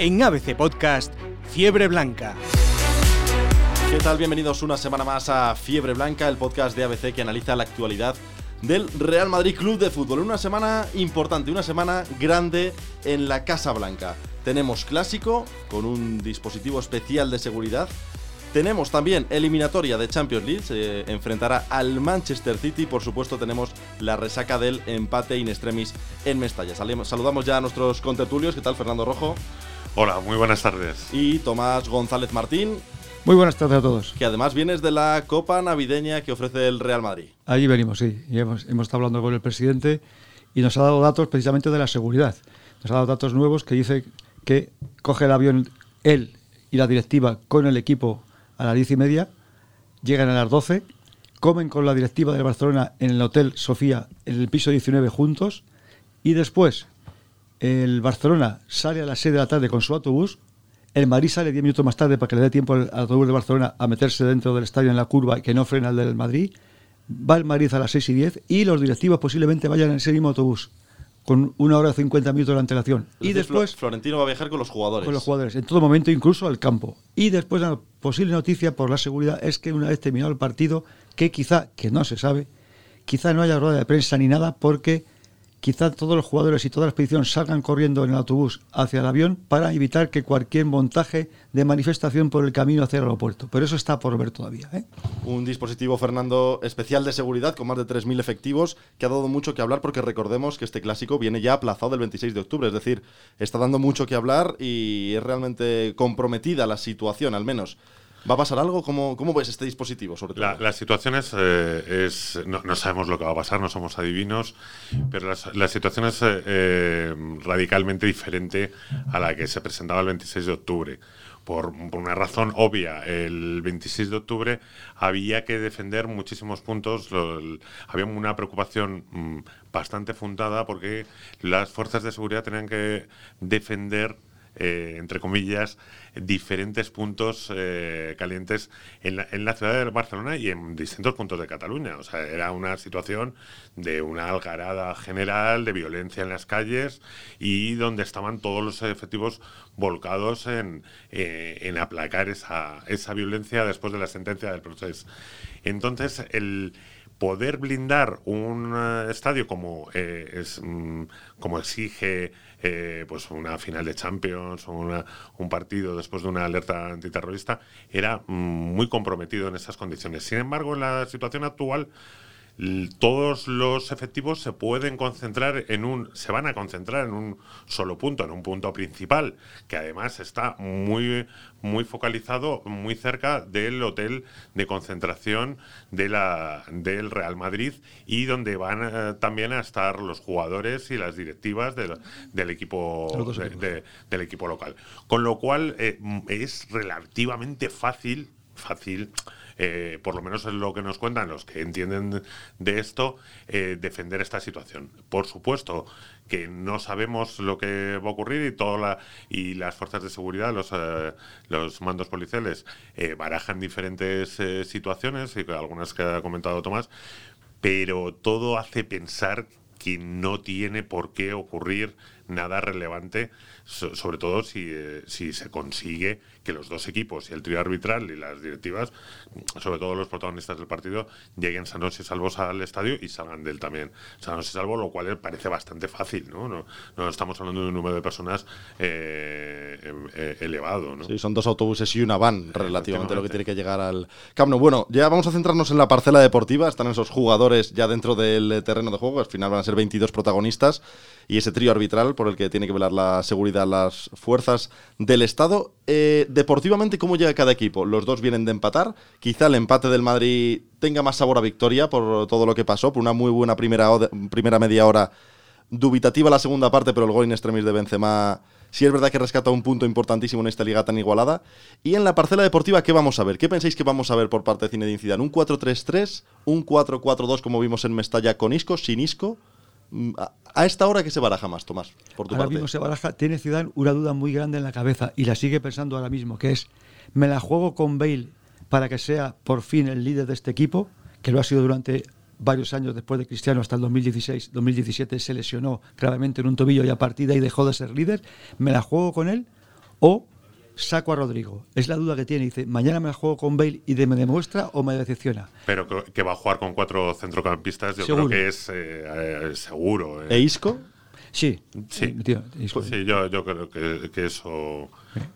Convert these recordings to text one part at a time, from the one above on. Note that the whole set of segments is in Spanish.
En ABC Podcast, Fiebre Blanca. ¿Qué tal? Bienvenidos una semana más a Fiebre Blanca, el podcast de ABC que analiza la actualidad del Real Madrid Club de Fútbol. Una semana importante, una semana grande en la Casa Blanca. Tenemos clásico con un dispositivo especial de seguridad. Tenemos también eliminatoria de Champions League, se enfrentará al Manchester City. Por supuesto, tenemos la resaca del empate in extremis en Mestalla. Saludamos ya a nuestros contertulios. ¿Qué tal, Fernando Rojo? Hola, muy buenas tardes. Y Tomás González Martín. Muy buenas tardes a todos. Que además vienes de la Copa Navideña que ofrece el Real Madrid. Allí venimos, sí. Y hemos, hemos estado hablando con el presidente y nos ha dado datos precisamente de la seguridad. Nos ha dado datos nuevos que dice que coge el avión él y la directiva con el equipo a las diez y media, llegan a las 12, comen con la directiva de Barcelona en el Hotel Sofía, en el piso 19 juntos, y después el Barcelona sale a las 6 de la tarde con su autobús, el Madrid sale 10 minutos más tarde para que le dé tiempo al autobús de Barcelona a meterse dentro del estadio en la curva y que no frena el del Madrid, va el Madrid a las 6 y 10 y los directivos posiblemente vayan en ese mismo autobús con una hora y 50 minutos de antelación. y después... Florentino va a viajar con los jugadores. Con los jugadores, en todo momento, incluso al campo. Y después la posible noticia por la seguridad es que una vez terminado el partido, que quizá, que no se sabe, quizá no haya rueda de prensa ni nada porque quizá todos los jugadores y toda la expedición salgan corriendo en el autobús hacia el avión para evitar que cualquier montaje de manifestación por el camino hacia el aeropuerto. Pero eso está por ver todavía. ¿eh? Un dispositivo, Fernando, especial de seguridad con más de 3.000 efectivos que ha dado mucho que hablar porque recordemos que este clásico viene ya aplazado del 26 de octubre. Es decir, está dando mucho que hablar y es realmente comprometida la situación, al menos. ¿Va a pasar algo? ¿Cómo, cómo ves este dispositivo? Sobre todo? La, situación es, eh, no, sabemos lo que va a pasar, no somos adivinos, pero la, situación es eh, eh, radicalmente diferente a la que se presentaba el 26 de octubre. Por, una razón obvia, el 26 de octubre había que defender muchísimos puntos, había una preocupación mm, bastante fundada porque las fuerzas de seguridad tenían que defender eh, entre comillas, diferentes puntos eh, calientes en la, en la, ciudad de Barcelona y en distintos puntos de Cataluña. O sea, era una situación de una algarada general, de violencia en las calles y donde estaban todos los efectivos volcados en, eh, en aplacar esa, esa violencia después de la sentencia del proceso. Entonces, el poder blindar un estadio como, es, mm, como exige eh, pues una final de Champions o un partido después de una alerta antiterrorista, era mm, muy comprometido en esas condiciones. Sin embargo, en la situación actual todos los efectivos se pueden concentrar en un, se van a concentrar en un solo punto, en un punto principal, que además está muy, muy focalizado, muy cerca del hotel de concentración de la, del Real Madrid y donde van eh, también a estar los jugadores y las directivas del equipo del equipo local. Con lo cual eh, es relativamente fácil, fácil eh, por lo menos es lo que nos cuentan los que entienden de esto, eh, defender esta situación. Por supuesto que no sabemos lo que va a ocurrir y, toda y las fuerzas de seguridad, los, eh, los mandos policiales, barajan diferentes situaciones, y algunas que ha comentado Tomás, pero todo hace pensar que no tiene por qué ocurrir nada relevante, sobre todo si, si se consigue que los dos equipos y el trío arbitral y las directivas, sobre todo los protagonistas del partido, lleguen sanos y salvos al estadio y salgan de él también sanos y salvos, lo cual parece bastante fácil, ¿no? No, estamos hablando de un número de personas eh, eh, elevado, ¿no? Sí, son dos autobuses y una van relativamente lo que tiene que llegar al Camp Bueno, ya vamos a centrarnos en la parcela deportiva, están esos jugadores ya dentro del terreno de juego, al final van a ser 22 protagonistas y ese trío arbitral por el que tiene que velar la seguridad las fuerzas del Estado. Eh, deportivamente, ¿cómo llega cada equipo? Los dos vienen de empatar. Quizá el empate del Madrid tenga más sabor a victoria por todo lo que pasó, por una muy buena primera, primera media hora. Dubitativa la segunda parte, pero el gol in extremis de Benzema sí es verdad que rescata un punto importantísimo en esta liga tan igualada. Y en la parcela deportiva, ¿qué vamos a ver? ¿Qué pensáis que vamos a ver por parte de Zinedine Zidane? ¿Un 4-3-3? ¿Un 4-4-2 como vimos en Mestalla con Isco? ¿Sin Isco? Mm, a esta hora que se baraja más, Tomás, por tu ahora mismo se baraja, tiene Zidane una duda muy grande en la cabeza y la sigue pensando ahora mismo, que es, ¿me la juego con Bale para que sea por fin el líder de este equipo? Que lo ha sido durante varios años después de Cristiano, hasta el 2016, 2017 se lesionó gravemente en un tobillo y a partir de ahí dejó de ser líder. ¿Me la juego con él? o saco a Rodrigo. Es la duda que tiene. Dice, mañana me la juego con Bale y de, me demuestra o me decepciona. Pero que, va a jugar con cuatro centrocampistas, yo Seguro. creo que es eh, eh, seguro. eh. ¿E Isco? Sí, Sí. eh, tío, Isco. Sí, yo, yo creo que, que eso.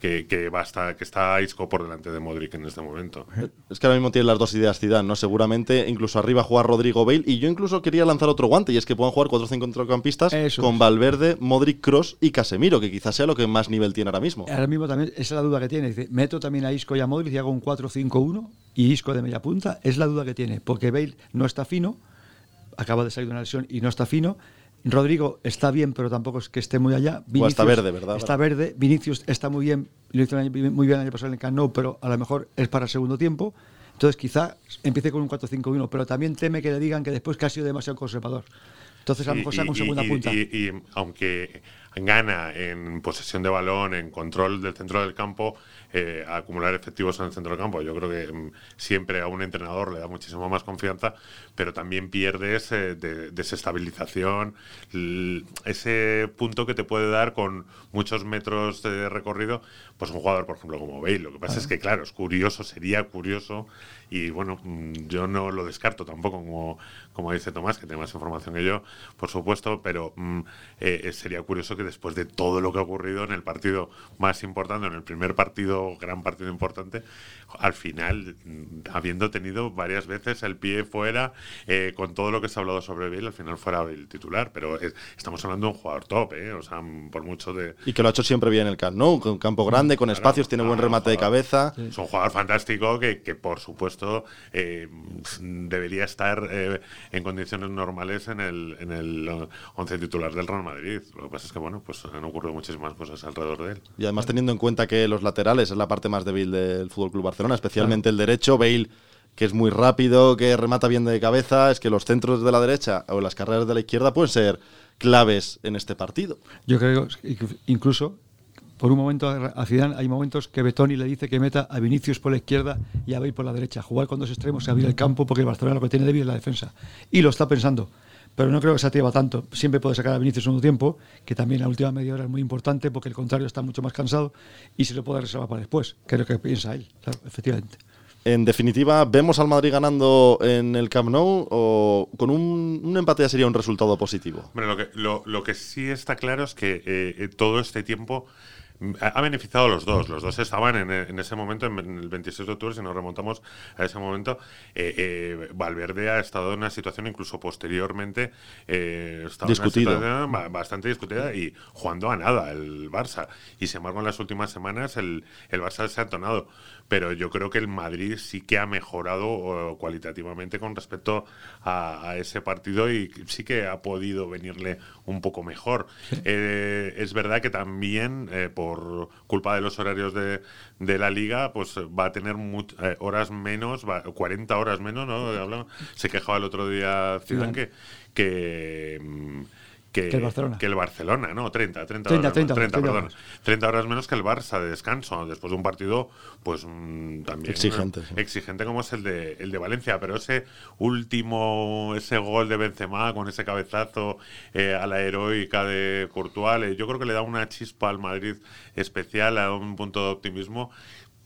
Que, que, va a estar- que está Isco por delante de Modric en este momento. Es que ahora mismo tiene las dos ideas Zidane, ¿no? Seguramente incluso arriba jugar Rodrigo Bale y yo incluso quería lanzar otro guante y es que puedan jugar cuatro o cinco centrocampistas Eso con es. Valverde, Modric, Cross y Casemiro, que quizás sea lo que más nivel tiene ahora mismo. Ahora mismo también esa es la duda que tiene. Dice, meto también a Isco y a Modric y hago un 4-5-1 y Isco de media punta. Es la duda que tiene, porque Bale no está fino, acaba de salir de una lesión y no está fino. Rodrigo está bien, pero tampoco es que esté muy allá. O está verde, ¿verdad? Está verde. Vinicius está muy bien, lo hizo muy bien el año pasado en el Camp Nou, pero a lo mejor es para el segundo tiempo. Entonces quizá empiece con un 4-5-1, pero también teme que le digan que después que ha sido demasiado conservador. Entonces a lo mejor saca un segunda punta. y- aunque gana en posesión de balón, en control del centro del campo, eh, a acumular efectivos en el centro del campo. Yo creo que mm, siempre a un entrenador le da muchísimo más confianza, pero también pierdes eh, de, desestabilización, ese punto que te puede dar con muchos metros de recorrido, pues un jugador, por ejemplo, como Bale. Lo que pasa es que, claro, es curioso, sería curioso, y bueno, mm, yo no lo descarto tampoco, como, como dice Tomás, que tiene más información que yo, por supuesto, pero mm, eh, eh, sería curioso que después de todo lo que ha ocurrido en el partido más importante, en el primer partido, gran partido importante, al final, mm, habiendo tenido varias veces el pie fuera, eh, con todo lo que se ha hablado sobre Bale, al final fuera el titular, pero es- estamos hablando de un jugador top, ¿eh? o sea, por mucho de... Y que lo ha hecho siempre bien el Camp Nou, con campo grande, con Claro, espacios, tiene buen remate de cabeza. Es un jugador fantástico que, que, por supuesto, eh, debería estar eh, en condiciones normales en el, en el once titular del Real Madrid. Lo que pasa es que, bueno, pues han ocurrido muchísimas cosas alrededor de él. Y además teniendo en cuenta que los laterales es la parte más débil del Fútbol Club Barcelona, especialmente el derecho, Bale que es muy rápido, que remata bien de cabeza, es que los centros de la derecha o las carreras de la izquierda pueden ser claves en este partido. Yo creo que incluso por un momento a Zidane hay momentos que Betoni le dice que meta a Vinicius por la izquierda y a Bale por la derecha, jugar con dos extremos y abrir el campo porque el Barcelona lo que tiene débil es la defensa y lo está pensando. Pero no creo que se atreva tanto. Siempre puede sacar a Vinicius en un tiempo, que también la última media hora es muy importante porque el contrario está mucho más cansado y se lo puede reservar para después, que es lo que piensa él, claro, efectivamente. En definitiva, ¿vemos al Madrid ganando en el Camp Nou o con un, un empate ya sería un resultado positivo? Hombre, lo que, lo, lo que sí está claro es que eh, eh, todo este tiempo ha beneficiado a los dos. Los dos estaban en, en ese momento, en el 26 de octubre, si nos remontamos a ese momento, eh, eh, Valverde ha estado en una situación incluso posteriormente eh, Discutido. bastante discutida y jugando a nada el Barça. Y sin embargo, en las últimas semanas el, el Barça se ha entonado. Pero yo creo que el Madrid sí que ha mejorado cualitativamente con respecto a, a ese partido y sí que ha podido venirle un poco mejor. Eh, es verdad que también eh, por culpa de los horarios de, de la liga, pues va a tener much- eh, horas menos, va- 40 horas menos, ¿no? Se quejaba el otro día Zidane que, que, que, Que el Barcelona. que el Barcelona, no, 30, 30, 30, horas, 30, 30, 30 perdón. horas. 30 horas menos que el Barça de descanso, después de un partido, pues mm, también Exigente, sí. exigente como es el de, el de Valencia, pero ese último, ese gol de Benzema con ese cabezazo eh, a la heroica de Courtois, yo creo que le da una chispa al Madrid especial, a un punto de optimismo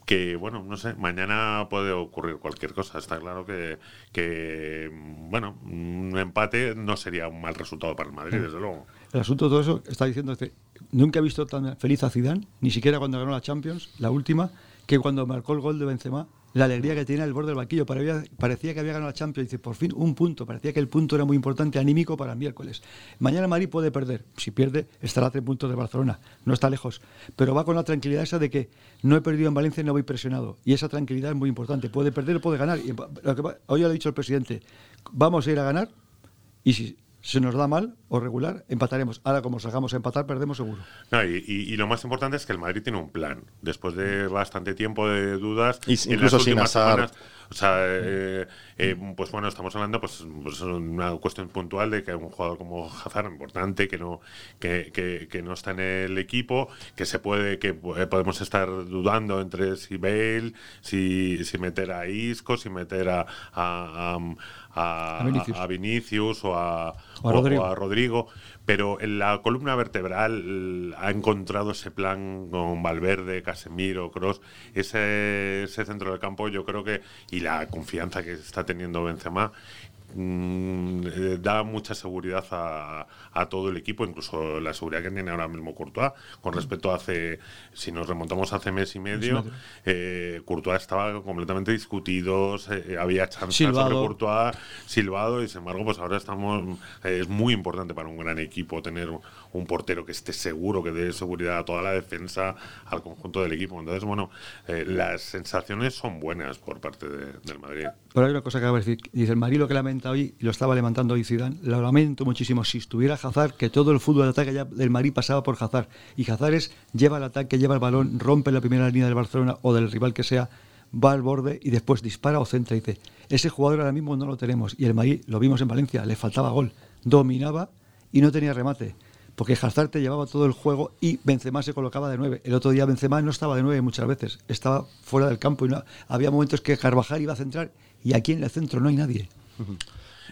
que, bueno, no sé, mañana puede ocurrir cualquier cosa. Está claro que, que bueno, un empate no sería un mal resultado para el Madrid, desde luego. El asunto de todo eso está diciendo que nunca he visto tan feliz a Zidane, ni siquiera cuando ganó la Champions, la última, que cuando marcó el gol de Benzema, la alegría que tenía el borde del banquillo. Parecía, que había ganado la Champions. Dice, por fin, un punto. Parecía que el punto era muy importante, anímico para el miércoles. Mañana Madrid puede perder. Si pierde, estará a tres puntos de Barcelona. No está lejos. Pero va con la tranquilidad esa de que no he perdido en Valencia y no voy presionado. Y esa tranquilidad es muy importante. Puede perder o puede ganar. Y lo que hoy ya lo ha dicho el presidente. Vamos a ir a ganar y si se nos da mal o regular, empataremos. Ahora, como salgamos a empatar, perdemos seguro. No, y, y- y lo más importante es que el Madrid tiene un plan. Después de bastante tiempo de dudas, Y en incluso las sin últimas Hazard. semanas, o sea, eh, eh, pues bueno, estamos hablando pues, pues una cuestión puntual de que un jugador como Hazard importante que no que, que- que no está en el equipo, que se puede que eh, podemos estar dudando entre si Bale, si, si meter a Isco, si meter a a, a- a- A Vinicius. o a, O a Rodrigo. o a Rodrigo Rodrigo, pero en la columna vertebral ha encontrado ese plan con Valverde, Casemiro, Cross, ese, ese centro del campo, yo creo que, y la confianza que está teniendo Benzema, Mm, eh, da mucha seguridad a, todo el equipo, incluso la seguridad que tiene ahora mismo Courtois, con respecto a hace, si nos remontamos hace mes y medio, eh, Courtois estaba completamente discutido, había chances sobre Courtois, silbado, y sin embargo, pues ahora estamos, es muy importante para un gran equipo tener un portero que esté seguro, que dé seguridad a toda la defensa, al conjunto del equipo. Entonces, bueno, eh, las sensaciones son buenas por parte del Madrid. Pero hay una cosa que acabo de decir, dice el Madrid lo que lamenta hoy, y lo estaba levantando hoy Zidane, lo lamento muchísimo, si estuviera Hazard, que todo el fútbol de ataque del Madrid pasaba por Hazard, y Hazard es, lleva el ataque, lleva el balón, rompe la primera línea del Barcelona o del rival que sea, va al borde y después dispara o centra y dice, ese jugador ahora mismo no lo tenemos, y el Madrid, lo vimos en Valencia, le faltaba gol, dominaba y no tenía remate porque Hazard te llevaba todo el juego y Benzema se colocaba de nueve. El otro día Benzema no estaba de nueve muchas veces, estaba fuera del campo y no, había momentos que Carvajal iba a centrar y aquí en el centro no hay nadie.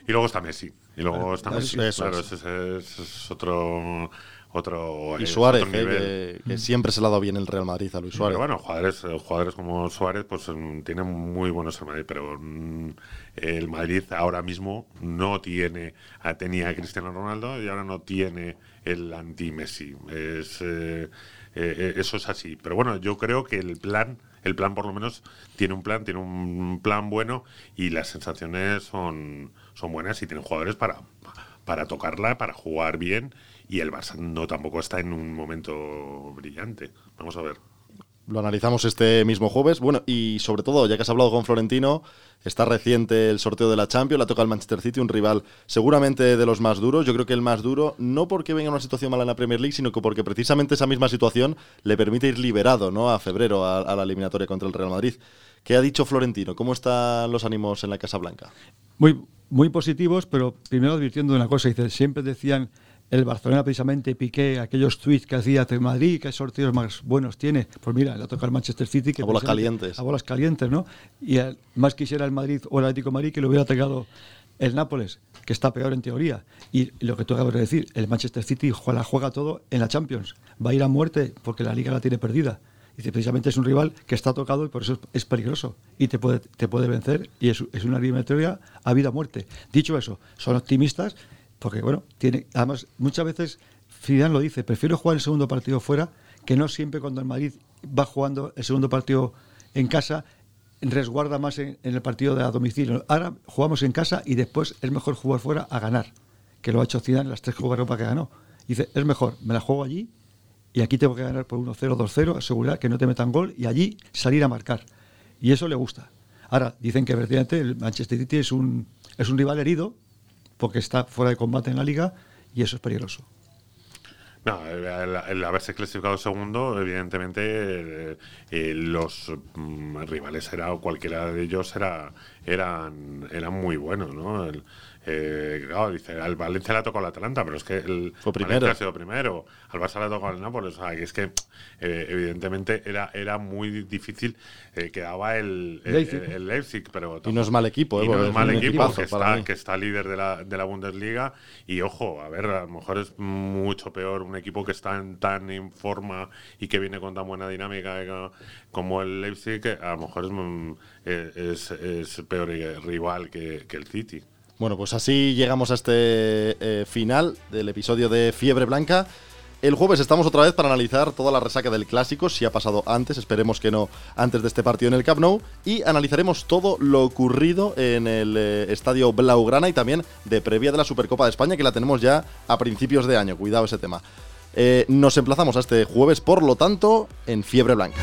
Y luego está Messi. Y luego está Messi. claro, ese, es otro otro y Suárez eh, que, siempre se le ha dado bien el Real Madrid a Luis Suárez pero bueno jugadores jugadores como Suárez pues mm, tienen muy buenos el Madrid pero mm, el Madrid ahora mismo no tiene tenía a Cristiano Ronaldo y ahora no tiene el anti-Messi. Es, eh, eh, eso es así. Pero bueno, yo creo que el plan, el plan por lo menos tiene un plan, tiene un plan bueno y las sensaciones son, son buenas y tienen jugadores para, para tocarla, para jugar bien y el Barça no tampoco está en un momento brillante. Vamos a ver. Lo analizamos este mismo jueves. Bueno, y sobre todo, ya que has hablado con Florentino, está reciente el sorteo de la Champions, la toca el Manchester City, un rival seguramente de los más duros. Yo creo que el más duro, no porque venga una situación mala en la Premier League, sino que porque precisamente esa misma situación le permite ir liberado ¿no? a febrero a, la eliminatoria contra el Real Madrid. ¿Qué ha dicho Florentino? ¿Cómo están los ánimos en la Casa Blanca? Muy, muy positivos, pero primero advirtiendo una cosa. Siempre decían el Barcelona precisamente Piqué, aquellos tweets que hacía de Madrid, qué sorteos más buenos tiene. Pues mira, le toca al Manchester City. Que a bolas calientes. A bolas calientes, ¿no? Y más quisiera el Madrid o el Atlético Madrid que le hubiera tocado el Nápoles, que está peor en teoría. Y lo que tú acabas de decir, el Manchester City juega, juega todo en la Champions. Va a ir a muerte porque la liga la tiene perdida. Y precisamente es un rival que está tocado y por eso es peligroso. Y te puede, te puede vencer. Y es, es una eliminatoria a vida o muerte. Dicho eso, son optimistas porque, bueno, tiene, además, muchas veces Zidane lo dice, prefiero jugar el segundo partido fuera, que no siempre cuando el Madrid va jugando el segundo partido en casa, resguarda más en, el partido de a domicilio. Ahora jugamos en casa y después es mejor jugar fuera a ganar, que lo ha hecho Zidane en las tres Europa que ganó. Dice, es mejor, me la juego allí y aquí tengo que ganar por 1-0, 2-0, asegurar que no te metan gol y allí salir a marcar. Y eso le gusta. Ahora, dicen que verdaderamente el Manchester City es un, es un rival herido, porque está fuera de combate en la liga y eso es peligroso. No, el, haberse clasificado segundo, evidentemente eh, eh, los mm, rivales era cualquiera de ellos era, eran, eran muy buenos, ¿no? Eh, claro, dice, al Valencia le ha tocado el Atalanta, pero es que el Fue primero. ha sido primero, al Barça le ha tocado el Nápoles, o sea, que es que eh, evidentemente era, era muy difícil, eh, quedaba el, el, Leipzig. pero... Y no es mal equipo, y no es mal equipo, que está, que está líder de la, de la Bundesliga, y ojo, a ver, a lo mejor es mucho peor un equipo que está en, tan en forma y que viene con tan buena dinámica como el Leipzig, a lo mejor es, mm, es, es peor rival que, que el City. Bueno, pues así llegamos a este eh, final del episodio de Fiebre Blanca. El jueves estamos otra vez para analizar toda la resaca del clásico, si ha pasado antes, esperemos que no antes de este partido en el Camp Nou, y analizaremos todo lo ocurrido en el eh, estadio Blaugrana y también de previa de la Supercopa de España, que la tenemos ya a principios de año, cuidado ese tema. Eh, nos emplazamos a este jueves, por lo tanto, en Fiebre Blanca.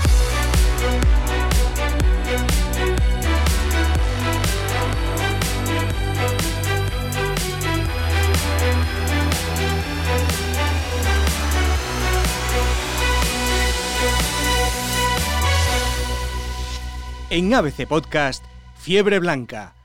En ABC Podcast, Fiebre Blanca